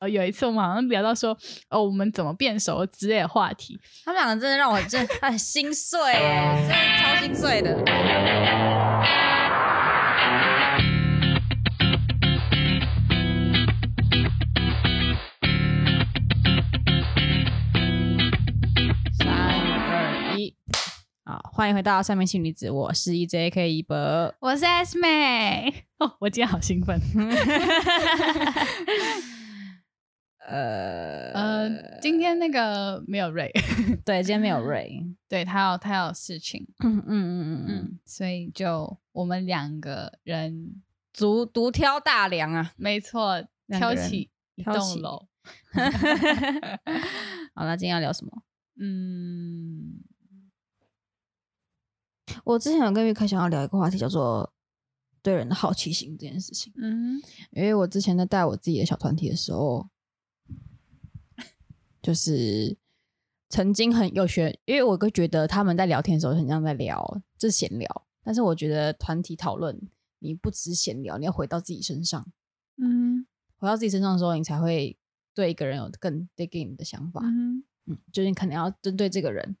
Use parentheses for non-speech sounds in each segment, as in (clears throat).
呃，有一次我们好像聊到说，哦，我们怎么变熟之类的话题。他们两个真的让我真的 (laughs) 很心碎，真的超心碎的。三二一，好，欢迎回到三名星女子，我是 EJK 一博，我是 S 妹。哦，我今天好兴奋。(laughs) 呃呃，今天那个没有瑞，(laughs) 对，今天没有瑞，(laughs) 对他有他有事情，嗯嗯嗯嗯嗯，所以就我们两个人独独挑大梁啊，没错，挑起一栋楼。(laughs) 好，了今天要聊什么？嗯，我之前有跟玉凯想要聊一个话题，叫做对人的好奇心这件事情。嗯，因为我之前在带我自己的小团体的时候。就是曾经很有学，因为我会觉得他们在聊天的时候很像在聊，这是闲聊。但是我觉得团体讨论，你不只闲聊，你要回到自己身上。嗯，回到自己身上的时候，你才会对一个人有更 dig in 的想法。嗯，嗯，就是你可能要针对这个人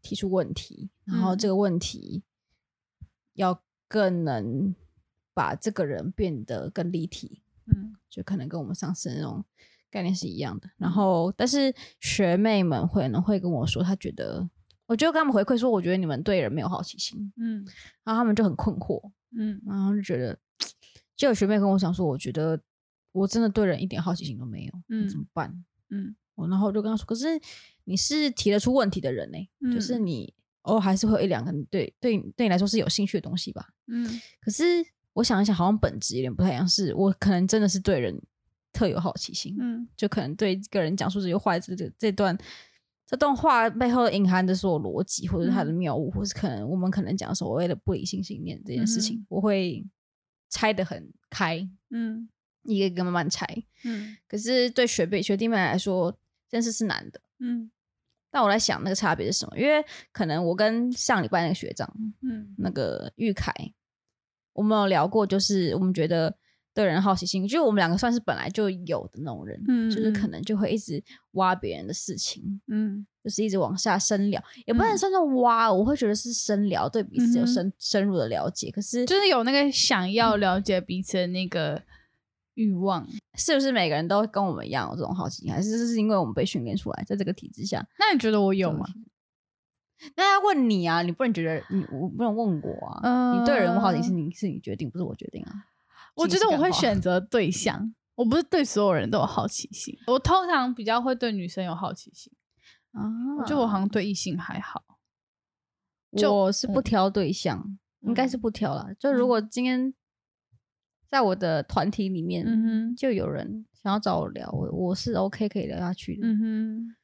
提出问题，然后这个问题要更能把这个人变得更立体。嗯，就可能跟我们上次那种。概念是一样的，然后但是学妹们会呢会跟我说，她觉得，我就跟他们回馈说，我觉得你们对人没有好奇心，嗯，然后他们就很困惑，嗯，然后就觉得，就有学妹跟我讲说，我觉得我真的对人一点好奇心都没有，嗯，怎么办？嗯，我然后我就跟他说，可是你是提得出问题的人呢，嗯，就是你偶尔还是会有一两个你对对对你来说是有兴趣的东西吧，嗯，可是我想一想，好像本质有点不太一样，是我可能真的是对人。特有好奇心，嗯，就可能对一个人讲述这些话，这这这段这段话背后隐含的所有逻辑，或者他的谬误，嗯、或是可能我们可能讲所谓的不理性信念这件事情，嗯、我会拆得很开，嗯，一个一个慢慢拆，嗯。可是对学弟学弟妹来说，这件事是难的，嗯。但我在想那个差别是什么？因为可能我跟上礼拜那个学长，嗯，那个玉凯，我们有聊过，就是我们觉得。对人好奇心，就我们两个算是本来就有的那种人，嗯，就是可能就会一直挖别人的事情，嗯，就是一直往下深聊，也不能算是挖，我会觉得是深聊，对彼此有深深入的了解。可是就是有那个想要了解彼此的那个欲望，是不是每个人都跟我们一样有这种好奇心？还是这是因为我们被训练出来，在这个体制下？那你觉得我有吗？那要问你啊，你不能觉得你我不能问我啊？嗯，你对人的好奇心是你是你决定，不是我决定啊。我觉得我会选择对象，我不是对所有人都有好奇心。我通常比较会对女生有好奇心啊，我觉得我好像对异性还好。就我是不挑对象，嗯、应该是不挑了。就如果今天在我的团体里面，嗯哼，就有人想要找我聊，我我是 OK 可以聊下去的。嗯哼，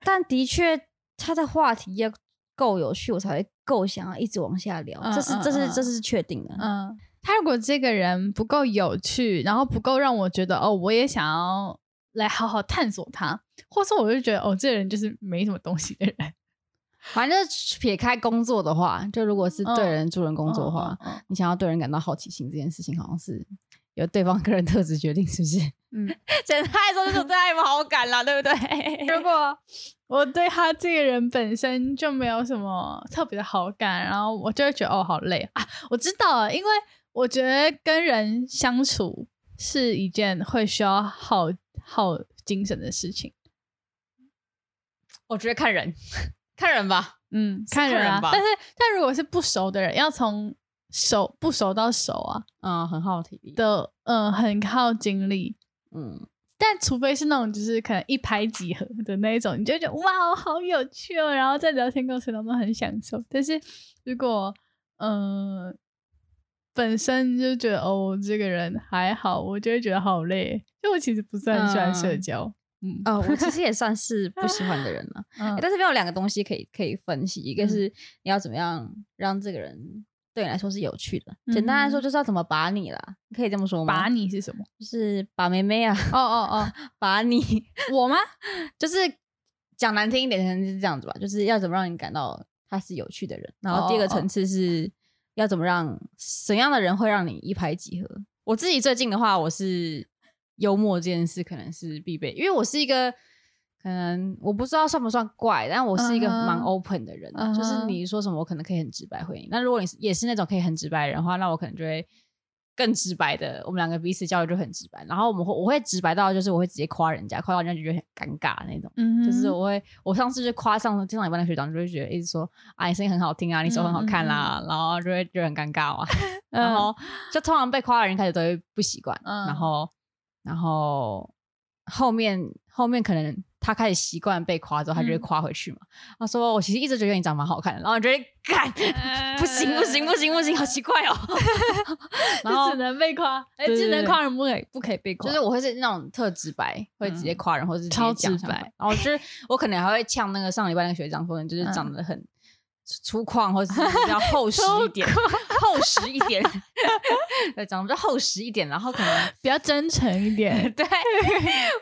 但的确他的话题要够有趣，我才会够想要一直往下聊。这是这是这是确定的。嗯。他如果这个人不够有趣，然后不够让我觉得哦，我也想要来好好探索他，或者说我就觉得哦，这个人就是没什么东西的人。(laughs) 反正撇开工作的话，就如果是对人助人工作的话，嗯嗯嗯、你想要对人感到好奇心这件事情，好像是由对方个人特质决定，是不是？嗯，(laughs) 简单来说就是对他有好感啦，对不对？(laughs) 如果我对他这个人本身就没有什么特别的好感，然后我就会觉得哦，好累啊！我知道了，因为。我觉得跟人相处是一件会需要耗耗精神的事情。我觉得看人，看人吧，嗯，看人啊。但是，但如果是不熟的人，要从熟不熟到熟啊，嗯，很耗体力的，嗯，很耗精力，嗯。但除非是那种就是可能一拍即合的那一种，你就觉得哇，好有趣哦，然后在聊天过程当中很享受。但是如果，嗯。本身就觉得哦，这个人还好，我就会觉得好累，就我其实不是很喜欢社交。嗯，嗯哦，我其实也算是不喜欢的人了。(laughs) 嗯欸，但是没有两个东西可以可以分析，一个是你要怎么样让这个人对你来说是有趣的。嗯、简单来说，就是要怎么把你啦，可以这么说吗？把你是什么？就是把妹妹啊。哦哦哦，(laughs) 把你我吗？(laughs) 就是讲难听一点，可能是这样子吧。就是要怎么让你感到他是有趣的人。然后第二个层次是。哦哦要怎么让怎样的人会让你一拍即合？我自己最近的话，我是幽默这件事可能是必备，因为我是一个。可能，我不知道算不算怪，但我是一个蛮 open 的人，uh huh. 就是你说什么，我可能可以很直白回应。那如果你也是那种可以很直白的人的话，那我可能就会更直白的，我们两个彼此交流就很直白。然后我们会我会直白到就是我会直接夸人家，夸到人家就觉得很尴尬那种。嗯、uh，huh. 就是我会我上次就夸上上一班的学长，就会觉得一直说啊，你声音很好听啊，你手很好看啦，uh. 然后就会就很尴尬啊。(laughs) 然后就通常被夸的人开始都会不习惯，嗯、uh，huh. 然后然后后面后面可能。他开始习惯被夸之后，他就会夸回去嘛。嗯、他说：“我其实一直觉得你长蛮好看的。”然后我觉得干 (laughs) 不行不行不行不行，好奇怪哦。(laughs) 然后只能被夸，哎，只能夸人，不可以不可以被夸。就是我会是那种特直白，会直接夸人，或者是超直白。然后就是我可能还会呛那个上礼拜那个学长说，你就是长得很。粗犷，或者是 (laughs) 比较厚实一点，厚实一点，(laughs) 对，长得就厚实一点，然后可能比较真诚一点。(laughs) 对，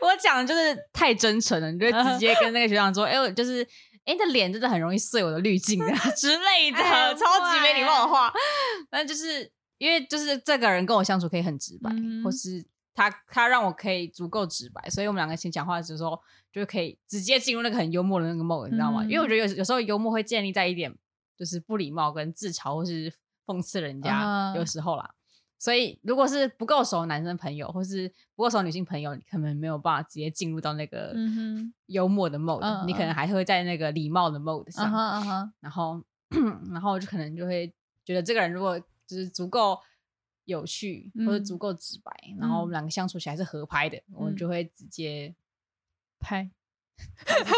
我讲的就是太真诚了，你就直接跟那个学长说：“哎、uh huh. 欸，我就是，哎、欸，你的脸真的很容易碎我的滤镜啊之类的，超级没礼貌的话。”但就是因为就是这个人跟我相处可以很直白，嗯、或是他他让我可以足够直白，所以我们两个先讲话的时候。就可以直接进入那个很幽默的那个 mode，你知道吗？嗯、因为我觉得有有时候幽默会建立在一点就是不礼貌跟自嘲或是讽刺人家，有时候啦。嗯、所以如果是不够熟的男生朋友或是不够熟的女性朋友，你可能没有办法直接进入到那个幽默的 mode，、嗯、你可能还会在那个礼貌的 mode 上。然后，然后就可能就会觉得这个人如果就是足够有趣或者足够直白，嗯、然后我们两个相处起来是合拍的，嗯、我们就会直接。拍，这些拍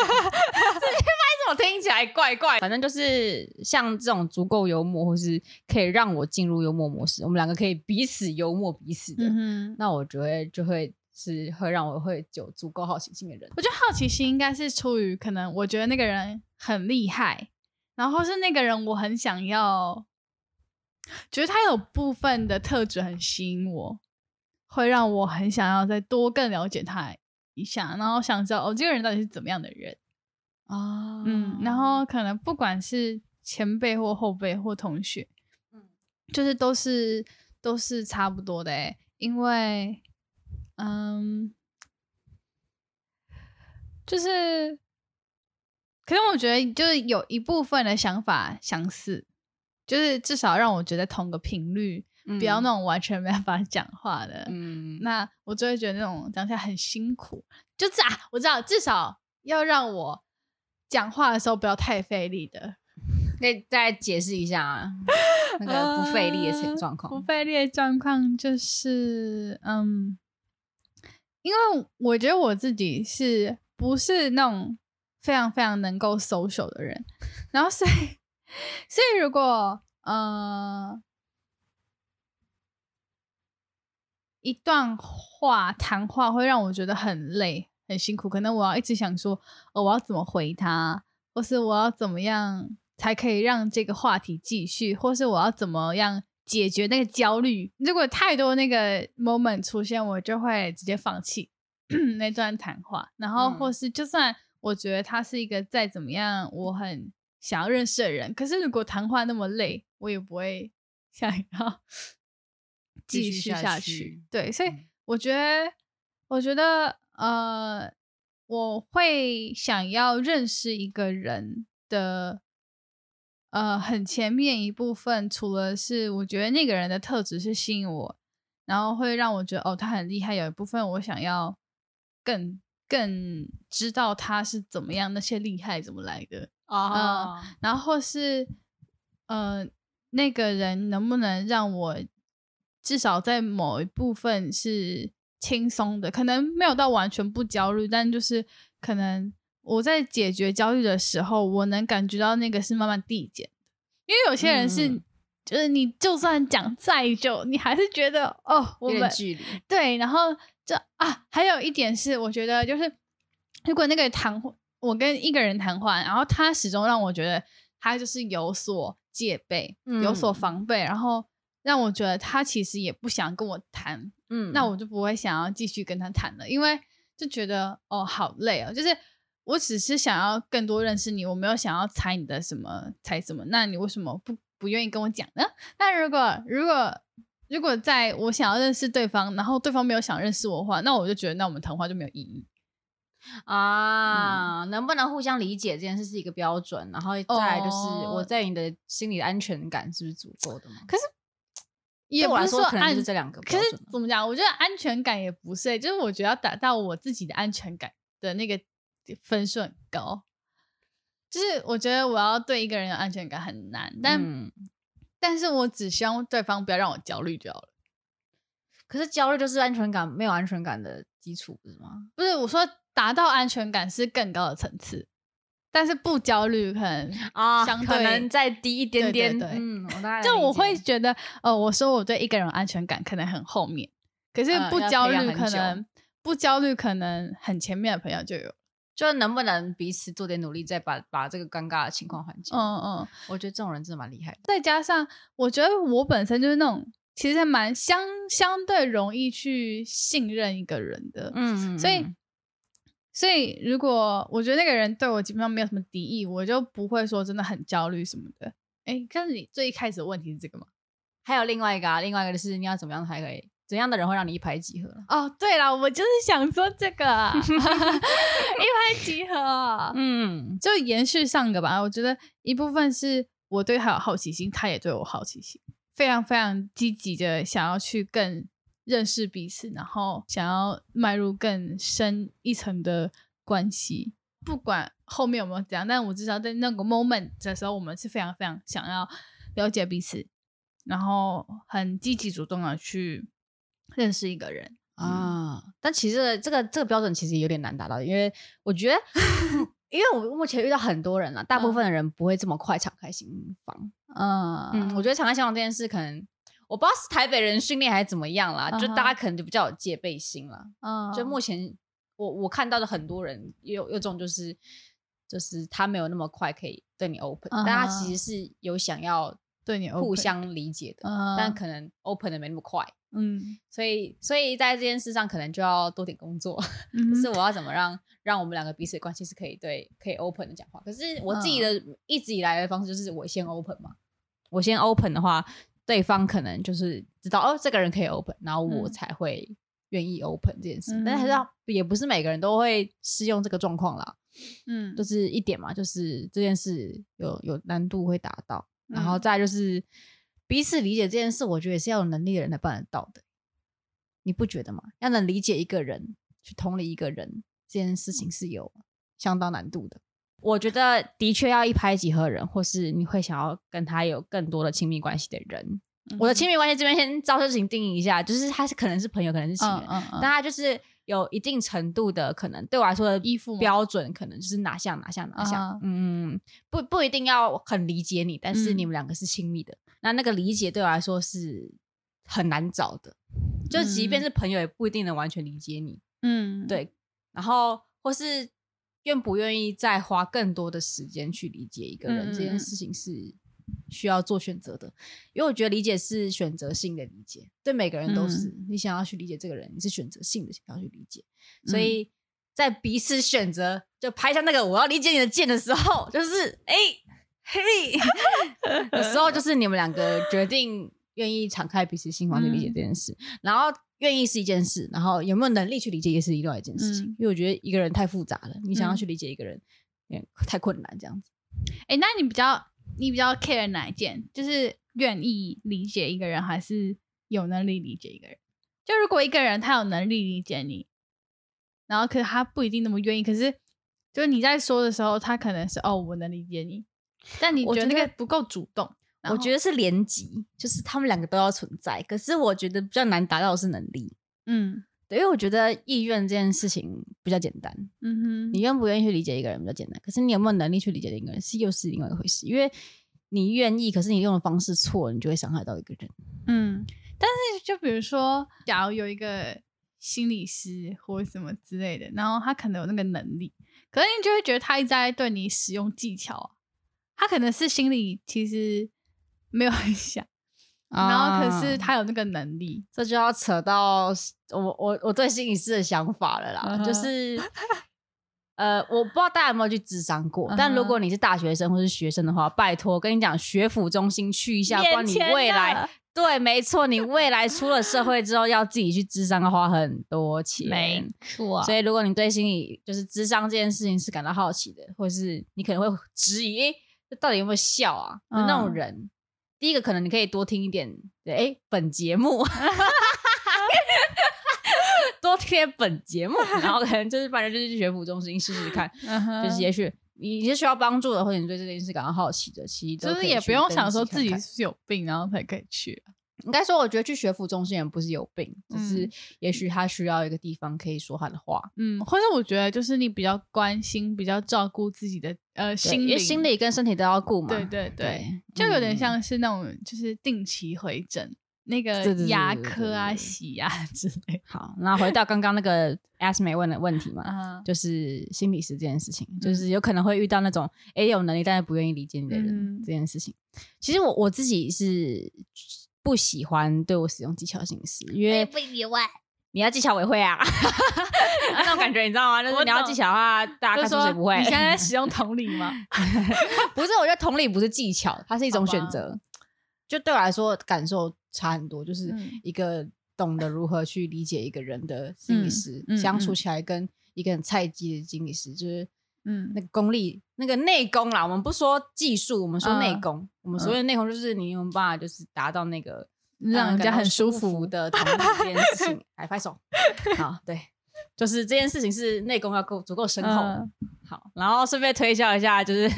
怎么听起来怪怪？反正就是像这种足够幽默，或是可以让我进入幽默模式，我们两个可以彼此幽默彼此的，嗯、哼那我觉得就会是会让我会有足够好奇心的人。我觉得好奇心应该是出于可能，我觉得那个人很厉害，然后是那个人我很想要，觉得他有部分的特质很吸引我，会让我很想要再多更了解他。一下，然后想知道哦，这个人到底是怎么样的人啊？嗯，然后可能不管是前辈或后辈或同学，嗯，就是都是都是差不多的诶，因为嗯，就是，可是我觉得就是有一部分的想法相似，就是至少让我觉得同个频率。不要那种完全没办法讲话的，嗯，那我就会觉得那种讲起来很辛苦。就是啊，我知道，至少要让我讲话的时候不要太费力的。可以再解释一下啊，那个不费力的情状况。不费力的状况就是，嗯，因为我觉得我自己是不是那种非常非常能够 social 的人，然后所以，(laughs) 所以如果，呃。一段话谈话会让我觉得很累、很辛苦，可能我要一直想说，哦，我要怎么回他，或是我要怎么样才可以让这个话题继续，或是我要怎么样解决那个焦虑。如果太多那个 moment 出现，我就会直接放弃 (clears throat) 那段谈话。然后，或是就算我觉得他是一个再怎么样我很想要认识的人，可是如果谈话那么累，我也不会想要。继续下去，对，所以我觉得，嗯、我觉得，呃，我会想要认识一个人的，呃，很前面一部分，除了是我觉得那个人的特质是吸引我，然后会让我觉得哦，他很厉害。有一部分我想要更更知道他是怎么样，那些厉害怎么来的啊、然后是，呃，那个人能不能让我。至少在某一部分是轻松的，可能没有到完全不焦虑，但就是可能我在解决焦虑的时候，我能感觉到那个是慢慢递减的。因为有些人是，嗯、就是你就算讲再久，你还是觉得哦，我们对，然后这啊，还有一点是，我觉得就是如果那个谈话，我跟一个人谈话，然后他始终让我觉得他就是有所戒备，嗯、有所防备，然后。让我觉得他其实也不想跟我谈，嗯，那我就不会想要继续跟他谈了，因为就觉得哦，好累哦，就是我只是想要更多认识你，我没有想要猜你的什么猜什么，那你为什么不不愿意跟我讲呢？(laughs) 那如果如果如果在我想要认识对方，然后对方没有想认识我的话，那我就觉得那我们谈话就没有意义啊。嗯、能不能互相理解这件事是一个标准，然后再来就是我在你的心里的安全感是不是足够的吗？可是也不是说可能就是这两个。可是怎么讲？我觉得安全感也不是、欸，就是我觉得要达到我自己的安全感的那个分数很高。就是我觉得我要对一个人有安全感很难，但、嗯、但是我只希望对方不要让我焦虑就好了。可是焦虑就是安全感没有安全感的基础，不是吗？不是，我说达到安全感是更高的层次，但是不焦虑可能啊，相对、哦、可能再低一点点。对对对，嗯，就我会觉得，呃，我说我对一个人安全感可能很后面，可是不焦虑可能、嗯、不焦虑可能很前面的朋友就有。就能不能彼此做点努力，再把把这个尴尬的情况缓解？嗯嗯，我觉得这种人真的蛮厉害的。再加上，我觉得我本身就是那种其实还蛮相相对容易去信任一个人的。嗯，嗯，所以所以如果我觉得那个人对我基本上没有什么敌意，我就不会说真的很焦虑什么的。哎，可是你最一开始的问题是这个吗？还有另外一个啊，另外一个就是你要怎么样才可以？怎样的人会让你一拍即合？哦，对了，我就是想说这个 (laughs) 一拍即合。(laughs) 嗯，就延续上个吧。我觉得一部分是我对他有好奇心，他也对我好奇心，非常非常积极的想要去更认识彼此，然后想要迈入更深一层的关系。不管后面有没有怎样，但我至少在那个 moment 的时候，我们是非常非常想要了解彼此，然后很积极主动的去。认识一个人啊，但其实这个这个标准其实有点难达到，因为我觉得，(laughs) 因为我目前遇到很多人了，大部分的人不会这么快敞开心房。嗯嗯，我觉得敞开心房这件事，可能我不知道是台北人训练还是怎么样啦，就大家可能就比较有戒备心了。嗯，就目前我我看到的很多人有有种就是就是他没有那么快可以对你 open，但他其实是有想要对你互相理解的，但可能 open 的没那么快。嗯，所以所以在这件事上可能就要多点工作，嗯、(laughs) 就是我要怎么让让我们两个彼此的关系是可以对可以 open 的讲话。可是我自己的一直以来的方式就是我先 open 嘛，我先 open 的话，对方可能就是知道哦这个人可以 open，然后我才会愿意 open 这件事。嗯、但是要也不是每个人都会适用这个状况啦，嗯，就是一点嘛，就是这件事有有难度会达到，然后再就是。彼此理解这件事，我觉得也是要有能力的人才办得到的，你不觉得吗？要能理解一个人，去同理一个人，这件事情是有相当难度的。我觉得的确要一拍即合的人，或是你会想要跟他有更多的亲密关系的人。嗯、我的亲密关系这边先照事情定义一下，就是他是可能是朋友，可能是情人，嗯嗯嗯、但他就是有一定程度的可能对我来说的依附。标准，可能就是哪项哪项哪项，嗯，不不一定要很理解你，但是你们两个是亲密的。嗯那那个理解对我来说是很难找的，就即便是朋友也不一定能完全理解你，嗯，对。然后或是愿不愿意再花更多的时间去理解一个人，嗯、这件事情是需要做选择的，因为我觉得理解是选择性的理解，对每个人都是。嗯、你想要去理解这个人，你是选择性的想要去理解，所以在彼此选择就拍下那个我要理解你的键的时候，就是哎。欸嘿，(laughs) 有时候就是你们两个决定愿意敞开彼此心房去理解这件事，嗯、然后愿意是一件事，然后有没有能力去理解也是另外一件事情。嗯、因为我觉得一个人太复杂了，你想要去理解一个人，嗯、太困难这样子。哎、欸，那你比较你比较 care 哪一件？就是愿意理解一个人，还是有能力理解一个人？就如果一个人他有能力理解你，然后可是他不一定那么愿意，可是就是你在说的时候，他可能是哦，我能理解你。但你觉得那个不够主动？我觉，得是连级，就是他们两个都要存在。可是我觉得比较难达到的是能力。嗯，对，因为我觉得意愿这件事情比较简单。嗯哼，你愿不愿意去理解一个人比较简单，可是你有没有能力去理解一个人是又是另外一回事。因为你愿意，可是你用的方式错，你就会伤害到一个人。嗯，但是就比如说，假如有一个心理师或什么之类的，然后他可能有那个能力，可是你就会觉得他一直在对你使用技巧。他可能是心里其实没有很想，(laughs) 啊、然后可是他有那个能力，这就要扯到我我我对心理师的想法了啦。Uh. 就是 (laughs) 呃，我不知道大家有没有去智商过，uh huh. 但如果你是大学生或是学生的话，拜托跟你讲，学府中心去一下，关你未来对，没错，你未来出了社会之后，要自己去智商，要花很多钱。没错，所以如果你对心理就是智商这件事情是感到好奇的，或者是你可能会质疑，这到底有没有效啊？嗯、那种人，第一个可能你可以多听一点，对，哎，本节目，(laughs) 多听点本节目，然后可能就是反正就是去学府中心试试看，就是也许。你是需要帮助的，或者你对这件事感到好奇的，其实就是也不用想说自己是有病，然后才可以去啊。应该说，我觉得去学府中心人不是有病，嗯、只是也许他需要一个地方可以说他的话。嗯，或者我觉得就是你比较关心、比较照顾自己的呃心理，心理跟身体都要顾嘛。对对对，对就有点像是那种就是定期回诊。那个牙科啊，洗牙之类。好，那回到刚刚那个 Ask 美问的问题嘛，uh. 就是心理师这件事情，就是有可能会遇到那种哎、欸、有能力但是不愿意理解你的人、嗯、这件事情。其实我我自己是不喜欢对我使用技巧心理师，因为不以外，你要技巧我也会啊，(laughs) 那种感觉你知道吗？就是你要技巧的话，大家看书谁不会？你现在在使用同理吗？(laughs) 不是，我觉得同理不是技巧，它是一种选择。就对我来说，感受。差很多，就是一个懂得如何去理解一个人的心理师，嗯、相处起来跟一个很菜鸡的心理师，就是嗯，那个功力，那个内功啦。我们不说技术，我们说内功。嗯、我们所谓的内功，就是你有办法，就是达到那个让人家很舒服的 (laughs) 同理这件事情。来拍手，(laughs) 好，对。就是这件事情是内功要够足够深厚，嗯、好，然后顺便推销一下，就是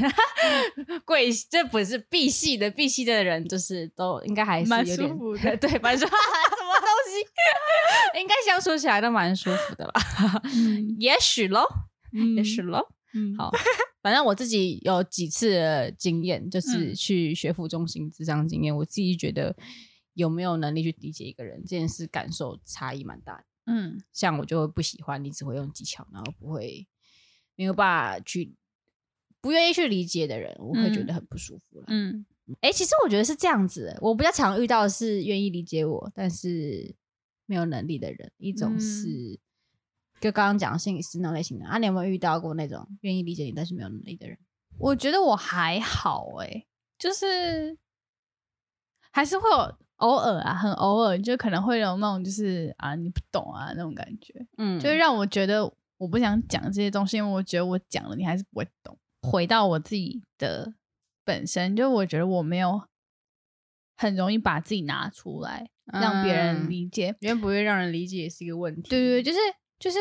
(laughs) 贵，这不是 B 系的 B 系的人，就是都应该还是有点舒服的，对，蛮舒服，什么东西，应该相处起来都蛮舒服的吧？嗯、也许喽，嗯、也许喽，嗯，好，反正我自己有几次的经验，就是去学府中心智商经验，我自己觉得有没有能力去理解一个人这件事，感受差异蛮大的。嗯，像我就会不喜欢你只会用技巧，然后不会没有办法去不愿意去理解的人，我会觉得很不舒服。嗯，哎、欸，其实我觉得是这样子，我比较常遇到的是愿意理解我，但是没有能力的人。一种是，嗯、就刚刚讲的心理师那类型的啊，你有没有遇到过那种愿意理解你但是没有能力的人？我觉得我还好、欸，哎，就是还是会有。偶尔啊，很偶尔，就可能会有那种就是啊，你不懂啊那种感觉，嗯，就让我觉得我不想讲这些东西，因为我觉得我讲了你还是不会懂。回到我自己的本身，就我觉得我没有很容易把自己拿出来让别人理解，因为、嗯、不会让人理解也是一个问题。对对对，就是就是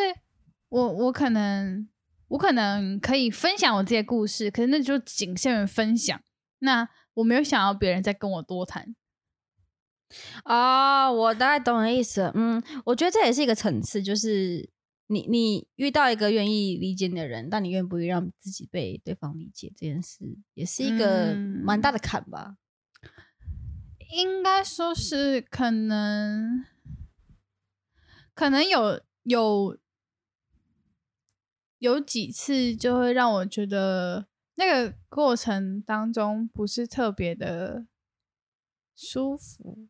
我我可能我可能可以分享我这些故事，可是那就仅限于分享，那我没有想要别人再跟我多谈。啊，我大概懂你的意思。嗯，我觉得这也是一个层次，就是你你遇到一个愿意理解你的人，但你愿不愿意让自己被对方理解这件事，也是一个蛮大的坎吧。嗯，应该说是可能，可能有有有几次就会让我觉得那个过程当中不是特别的舒服。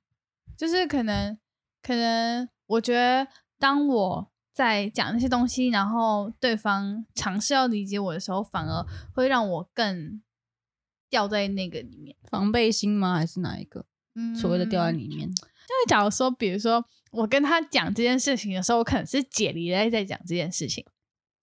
就是可能，可能我觉得，当我在讲那些东西，然后对方尝试要理解我的时候，反而会让我更掉在那个里面。防备心吗？还是哪一个？嗯，所谓的掉在里面。就是假如说，比如说我跟他讲这件事情的时候，我可能是解离在在讲这件事情，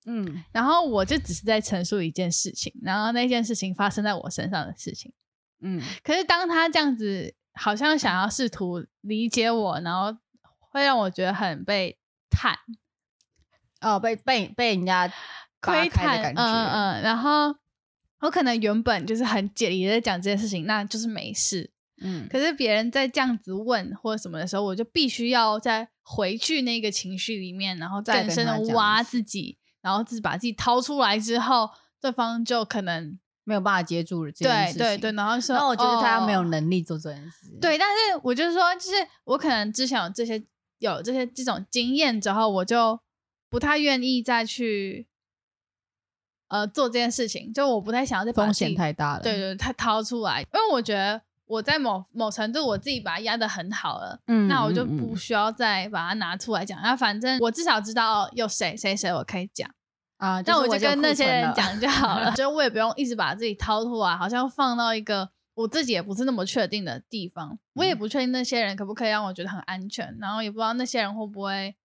嗯，然后我就只是在陈述一件事情，然后那件事情发生在我身上的事情，嗯。可是当他这样子。好像想要试图理解我，然后会让我觉得很被探，哦，被被被人家窥探的感觉，嗯嗯。然后我可能原本就是很解离的在讲这件事情，那就是没事，嗯。可是别人在这样子问或者什么的时候，我就必须要再回去那个情绪里面，然后再更深的挖自己，然后自己把自己掏出来之后，对方就可能。没有办法接住这件事情，对对对，然后说，那我觉得他没有能力做这件事。哦、对，但是我就是说，就是我可能之前有这些有这些这种经验之后，我就不太愿意再去呃做这件事情，就我不太想要再把风险太大了。对对，他掏出来，因为我觉得我在某某程度我自己把它压得很好了，嗯，那我就不需要再把它拿出来讲。那、嗯嗯、反正我至少知道有谁谁谁我可以讲。啊，那我就跟那些人讲就好了，(laughs) 就我也不用一直把自己掏出来，好像放到一个我自己也不是那么确定的地方，我也不确定那些人可不可以让我觉得很安全，然后也不知道那些人会不会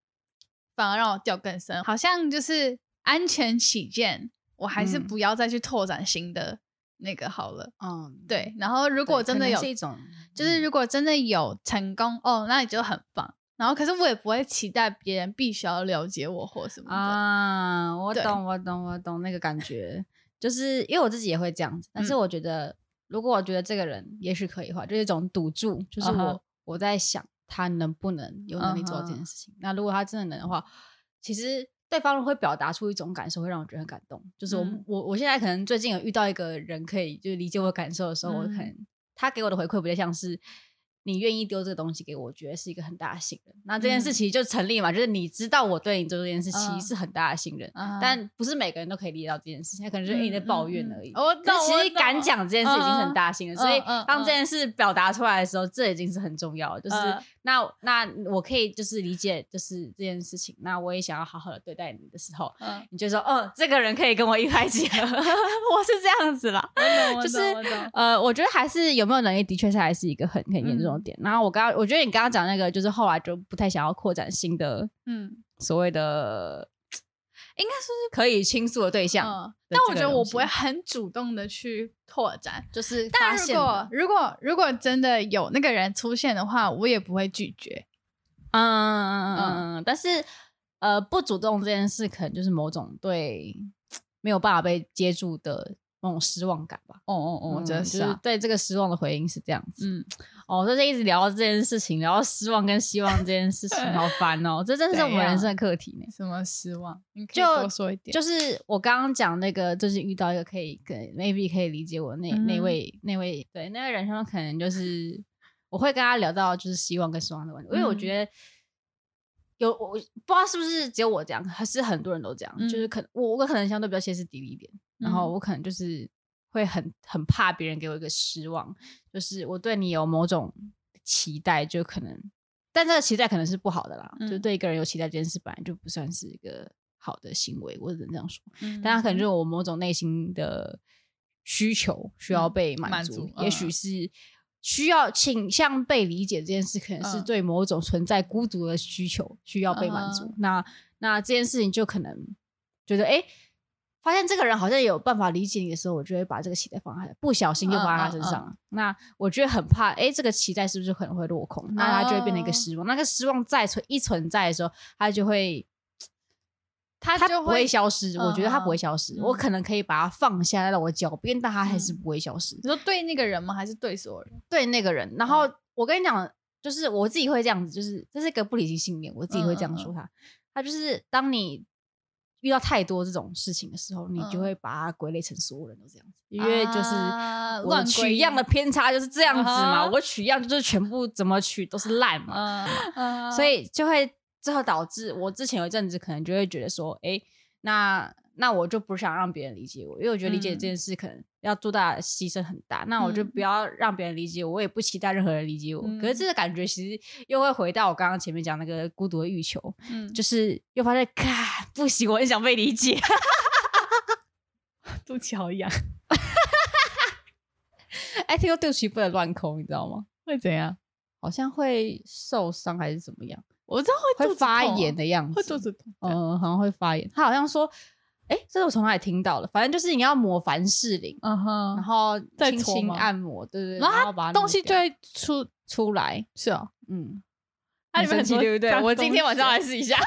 反而让我掉更深。好像就是安全起见，我还是不要再去拓展新的那个好了。嗯，对。然后如果真的有，是一种就是如果真的有成功哦，那你就很棒。然后可是我也不会期待别人必须要了解我或什么的啊。我懂，我懂，我懂那个感觉，就是因为我自己也会这样子，但是我觉得。如果我觉得这个人也许可以的话，就是一种赌注，就是我、uh huh. 我在想他能不能有能力做到这件事情。Uh huh. 那如果他真的能的话，其实对方会表达出一种感受，会让我觉得很感动。就是我、嗯、我我现在可能最近有遇到一个人，可以就是理解我感受的时候，嗯、我可能他给我的回馈比较像是。你愿意丢这个东西给我，我觉得是一个很大的信任。那这件事其实就成立嘛，嗯、就是你知道我对你做这件事，其实是很大的信任。嗯、但不是每个人都可以理解到这件事情，他可能就是你在抱怨而已。我、嗯嗯、其实敢讲这件事已经很大的信任，嗯、所以当这件事表达出来的时候，嗯、这已经是很重要的。就是。嗯那那我可以就是理解就是这件事情，那我也想要好好的对待你的时候，嗯，你就说，嗯，这个人可以跟我一拍即合，(laughs) 我是这样子啦，(laughs) 就是呃，我觉得还是有没有能力，的确是还是一个很很严重然后我刚刚我觉得你刚刚讲那个，就是后来就不太想要扩展新的，嗯，所谓的。(tsk) 应该说是可以倾诉的对象，嗯，但我觉得我不会很主动的去拓展，就是。但如果如果如果真的有那个人出现的话，我也不会拒绝。嗯嗯嗯嗯，但是呃，不主动这件事，可能就是某种对没有办法被接住的。那种失望感吧，哦哦哦，我觉得是对这个失望的回应是这样子。嗯，哦，就是一直聊到这件事情，聊到失望跟希望这件事情，(laughs) 好烦哦，这真的是我们人生的课题呢。什么失望？你可以多说一点。就是我刚刚讲那个，就是遇到一个可以跟 maybe 可以理解我那那位那位对那位人生可能就是我会跟他聊到就是希望跟失望的问题，因为我觉得有我不知道是不是只有我这样，还是很多人都这样，就是可能我我可能相对比较歇斯底里一点。然后我可能就是会很很怕别人给我一个失望，就是我对你有某种期待，就可能，但这个期待可能是不好的啦。嗯、就对一个人有期待这件事本来就不算是一个好的行为，我只能这样说。嗯、但他可能就是我某种内心的需求需要被满足，嗯、也许是需要倾向被理解这件事，可能是对某种存在孤独的需求需要被满足。嗯、那那这件事情就可能觉得哎。诶发现这个人好像有办法理解你的时候，我就会把这个期待放在，不小心就放在他身上。嗯嗯嗯、那我觉得很怕，哎，这个期待是不是可能会落空？那他就会变成一个失望。嗯、那个失望再存一存在的时候，他就会，他他不会消失。嗯、我觉得他不会消失。嗯、我可能可以把它放下在我脚边，但他还是不会消失。你说对那个人吗？还是对所有人？对那个人。然后、嗯、我跟你讲，就是我自己会这样子，就是这是一个不理性信念，我自己会这样说他。他就是当你。遇到太多这种事情的时候，你就会把它归类成所有人都这样子，因为就是我取样的偏差就是这样子嘛，我取样就是全部怎么取都是烂嘛，所以就会最后导致我之前有一阵子可能就会觉得说，哎，那。那我就不想让别人理解我，因为我觉得理解这件事可能要做大的牺牲很大。嗯、那我就不要让别人理解我，我也不期待任何人理解我。嗯、可是这个感觉其实又会回到我刚刚前面讲那个孤独的欲求，嗯，就是又发现，咔，不行，我很想被理解，(laughs) 肚脐好痒。(laughs) 哎，听说肚脐不能乱抠，你知道吗？会怎样？好像会受伤还是怎么样？我知道会会发炎的样子，会肚子痛，嗯，好像会发炎。他好像说。哎，这是我从哪里听到的？反正就是你要抹凡士林，嗯哼，然后轻轻按摩，对对，然后把东西就会出出来，是哦，嗯，那你们很奇对不对？我今天晚上来试一下 (laughs) (laughs)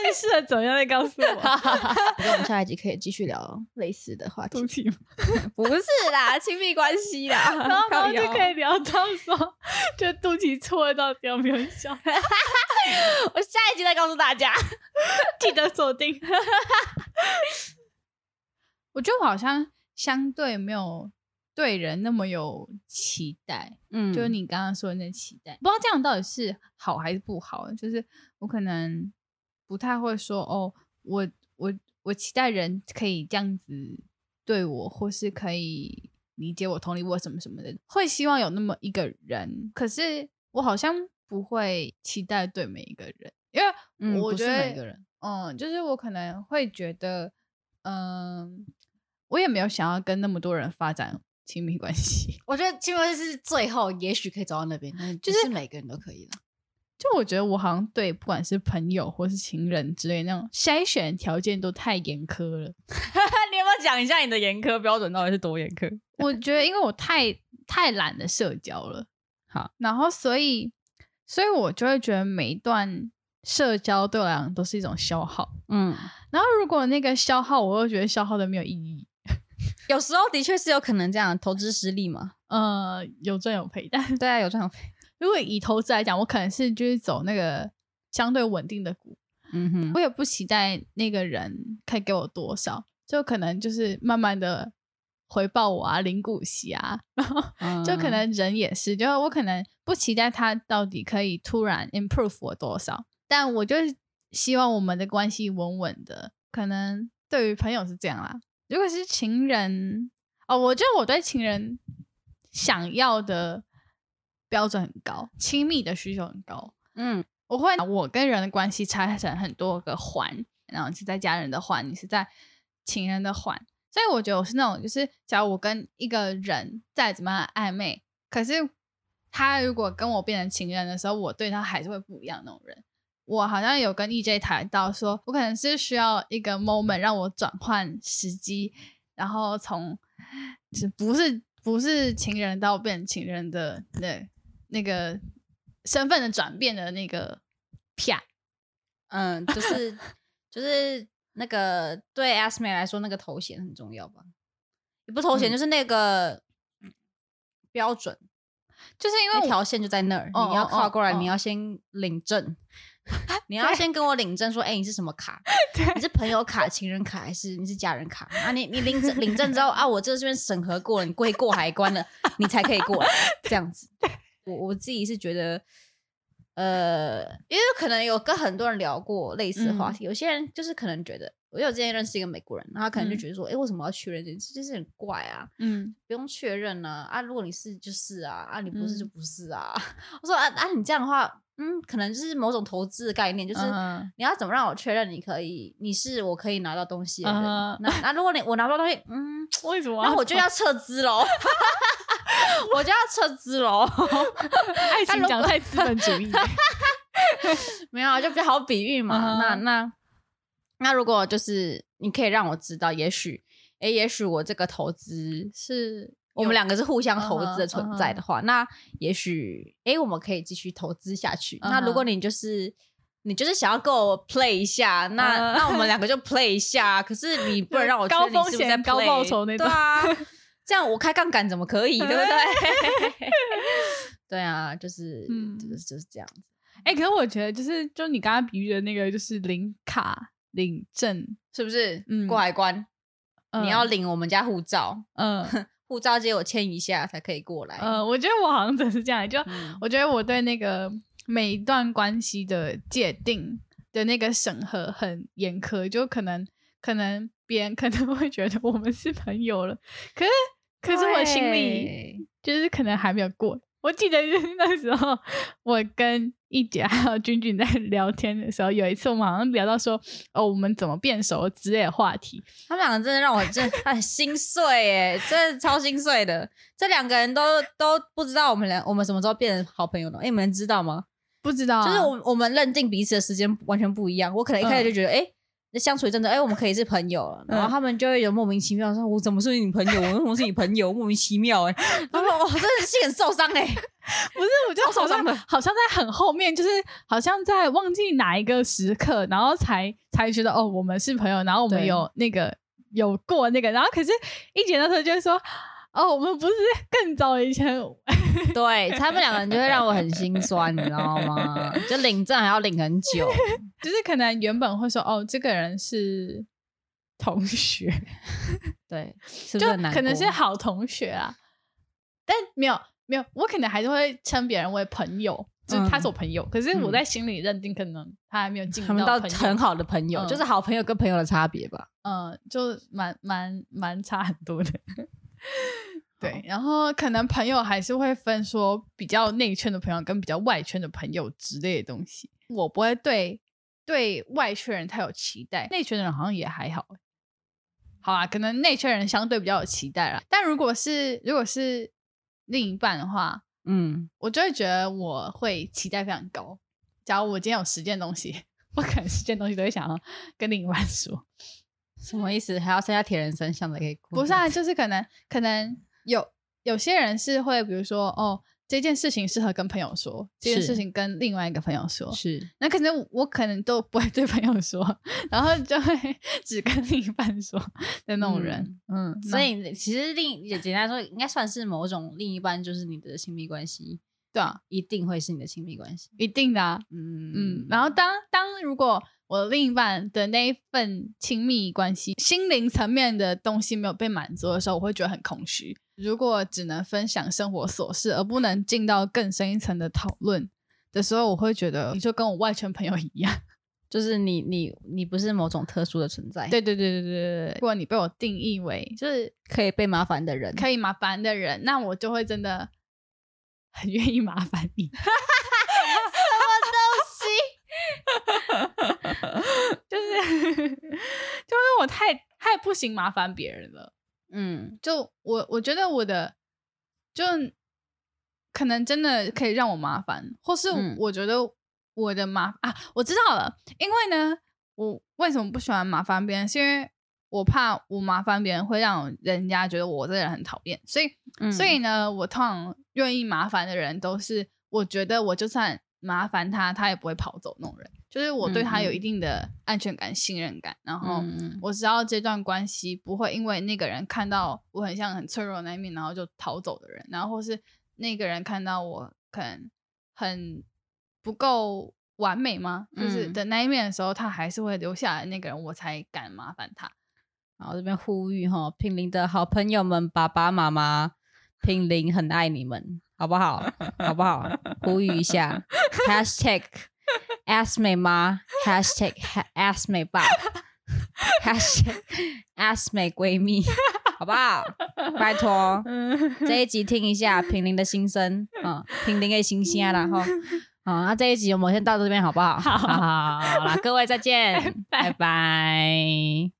那你试了怎么样？再告诉我。(laughs) 我们下一集可以继续聊类似的话题，不是啦，亲密关系啦，然后然后就可以聊到说，就肚脐搓到底有没有效？我下一集再告诉大家，记得锁定。(laughs) 我觉得我好像相对没有对人那么有期待，嗯，就是你刚刚说的那期待，不知道这样到底是好还是不好。就是我可能不太会说哦，我我我期待人可以这样子对我，或是可以理解我、同理我什么什么的，会希望有那么一个人。可是我好像不会期待对每一个人，因为我觉得、每个人。嗯，就是我可能会觉得，嗯，我也没有想要跟那么多人发展亲密关系。我觉得亲密关系是最后也许可以走到那边，就是、每个人都可以了。就我觉得我好像对不管是朋友或是情人之类那种筛选条件都太严苛了。(laughs) 你要不要讲一下你的严苛标准到底是多严苛？我觉得因为我太太懒得社交了，好，然后所以所以我就会觉得每一段社交对我来讲都是一种消耗，嗯，然后如果那个消耗我又觉得消耗的没有意义，(laughs) 有时候的确是有可能这样投资失利嘛，呃，有赚有赔，但对啊，有赚有赔。如果以投资来讲，我可能是就是走那个相对稳定的股，嗯哼，我也不期待那个人可以给我多少，就可能就是慢慢的回报我啊，领股息啊，(laughs) 然后就可能人也是，就我可能不期待他到底可以突然 improve 我多少，但我就是希望我们的关系稳稳的。可能对于朋友是这样啦，如果是情人哦，我觉得我对情人想要的。标准很高，亲密的需求很高。嗯，我会把我跟人的关系拆成很多个环，然后你是在家人的环，你是在情人的环。所以我觉得我是那种，就是假如我跟一个人再怎么样暧昧，可是他如果跟我变成情人的时候，我对他还是会不一样那种人。我好像有跟 EJ 谈到说，说我可能是需要一个 moment 让我转换时机，然后从是不是不是情人到变情人的那。那个身份的转变的那个啪，嗯，就是就是那个对 Asme 来说，那个头衔很重要吧？也不头衔，就是那个标准，嗯、就是因为那条线就在那儿，哦、你要跨过来，哦哦、你要先领证，哦、(laughs) 你要先跟我领证，说，哎对，你是什么卡？(laughs) 你是朋友卡、情人卡，还是你是家人卡？啊，你你领证领证之后啊，我这这边审核过了，你过过海关了，你才可以过来，这样子。(laughs) 我我自己是觉得，呃，因为可能有跟很多人聊过类似的话题，嗯、有些人就是可能觉得，我有之前认识一个美国人，然后他可能就觉得说，哎、嗯，为什么要确认这件事？就是很怪啊，嗯，不用确认呢，啊，如果你是就是啊，啊，你不是就不是啊。嗯、(laughs) 我说啊啊，你这样的话，嗯，可能就是某种投资的概念，就是你要怎么让我确认你可以，你是我可以拿到东西的人。嗯、那那如果你我拿不到东西，嗯，(laughs) 为什么？那我就要撤资喽。(laughs) 我就要撤资喽！爱情讲太资本主义，没有啊，就比较好比喻嘛。Uh huh. 那那那如果就是你可以让我知道，也许哎，也许我这个投资是我们两个是互相投资的存在的话，uh huh. 那也许哎，我们可以继续投资下去。Uh huh. 那如果你就是你就是想要跟我 play 一下，那、uh huh. 那我们两个就 play 一下。可是你不能让我高风险高报酬那种。对啊。(laughs) 这样我开杠杆怎么可以，对不对？(laughs) 对啊，就是，嗯，就是就是这样子。哎、欸，可是我觉得，就是就你刚刚比喻的那个，就是零卡领证，是不是？嗯，过海关，嗯、你要领我们家护照，嗯，(laughs) 护照借我签一下才可以过来。嗯，我觉得我好像真是这样，就、嗯、我觉得我对那个每一段关系的界定的那个审核很严苛，就可能可能别人 (laughs) 可能会觉得我们是朋友了，可是。可是我心里就是可能还没有过。我记得 (laughs) 那时候，我跟一姐还有君君在 (laughs) 聊天的时候，有一次我们好像聊到说，哦，我们怎么变熟之类的话题。他们两个真的让我真的 (laughs) 很心碎，哎，真的超心碎的。这两个人都都不知道我们俩我们什么时候变成好朋友了。哎，你们知道吗？不知道、啊，就是我我们认定彼此的时间完全不一样。我可能一开始就觉得，哎、相处一阵子，哎、欸，我们可以是朋友了。然后他们就会有莫名其妙说：“我怎么是你朋友？我为什么是你朋友？莫名其妙、欸。”哎，他说：“哇，真的是心很受伤哎、欸。(laughs) ”不是，我觉得好像好像在很后面，就是好像在忘记哪一个时刻，然后才才觉得哦，我们是朋友，然后我们有那个有过那个，然后可是一姐那时候就会说。哦，我们不是 (laughs) 更早以前，(laughs) 对他们两个人就会让我很心酸，你知道吗？就领证还要领很久，(laughs) 就是可能原本会说哦，这个人是同学，对？就可能是好同学啊，但没有没有，我可能还是会称别人为朋友，就是他是我朋友，嗯、可是我在心里认定，可能他还没有进入到很好的朋友，嗯、就是好朋友跟朋友的差别吧，嗯，就蛮蛮蛮差很多的。(laughs) 对，然后可能朋友还是会分说比较内圈的朋友跟比较外圈的朋友之类的东西。我不会对对外圈人太有期待，内圈的人好像也还好，好啊，可能内圈人相对比较有期待啦。但如果是如果是另一半的话，嗯，我就会觉得我会期待非常高。假如我今天有十件东西，(laughs) 我可能十件东西都会想要跟另一半说。什么意思？还要剩下铁人三项的可以？不是啊，就是可能可能有有些人是会，比如说哦，这件事情适合跟朋友说，这件事情跟另外一个朋友说，是。那可能我可能都不会对朋友说，(laughs) 然后就会 (laughs) 只跟另一半说的那种人。嗯，嗯，所以其实另也简单说，应该算是某种另一半，就是你的亲密关系。对啊，一定会是你的亲密关系，一定的啊。嗯嗯。然后当当如果我另一半的那一份亲密关系，心灵层面的东西没有被满足的时候，我会觉得很空虚。如果只能分享生活琐事，而不能进到更深一层的讨论的时候，我会觉得你就跟我外圈朋友一样，(laughs) 就是你你你不是某种特殊的存在。对对对对对对。如果你被我定义为就是可以被麻烦的人，可以麻烦的人，那我就会真的。很愿意麻烦你，(laughs) 什么东西？(laughs) (laughs) 就是就是我太太不行麻烦别人了。嗯，就我我觉得我的就可能真的可以让我麻烦，或是我觉得我的麻、嗯、啊，我知道了，因为呢，我为什么不喜欢麻烦别人？是因为我怕我麻烦别人会让人家觉得我这个人很讨厌，所以、嗯、所以呢，我通常愿意麻烦的人都是我觉得我就算麻烦他，他也不会跑走那种人，就是我对他有一定的安全感、嗯、信任感，然后我知道这段关系不会因为那个人看到我很像很脆弱的那一面，然后就逃走的人，然后或是那个人看到我可能很不够完美吗？就是的那一面的时候，他还是会留下来，那个人我才敢麻烦他。然后这边呼吁哈，品林的好朋友们，爸爸妈妈，品林很爱你们，好不好？(laughs) 好不好？呼吁一下，(laughs) #hashtag ask 美妈，(laughs) #hashtag ask 美爸，#hashtag ask 美闺蜜，好不好？拜托，这一集听一下平林的心声，嗯，平林的心声啦，然后，好，那这一集我们先到这边，好不好？好，好，好，好，好啦，各位再见，拜拜。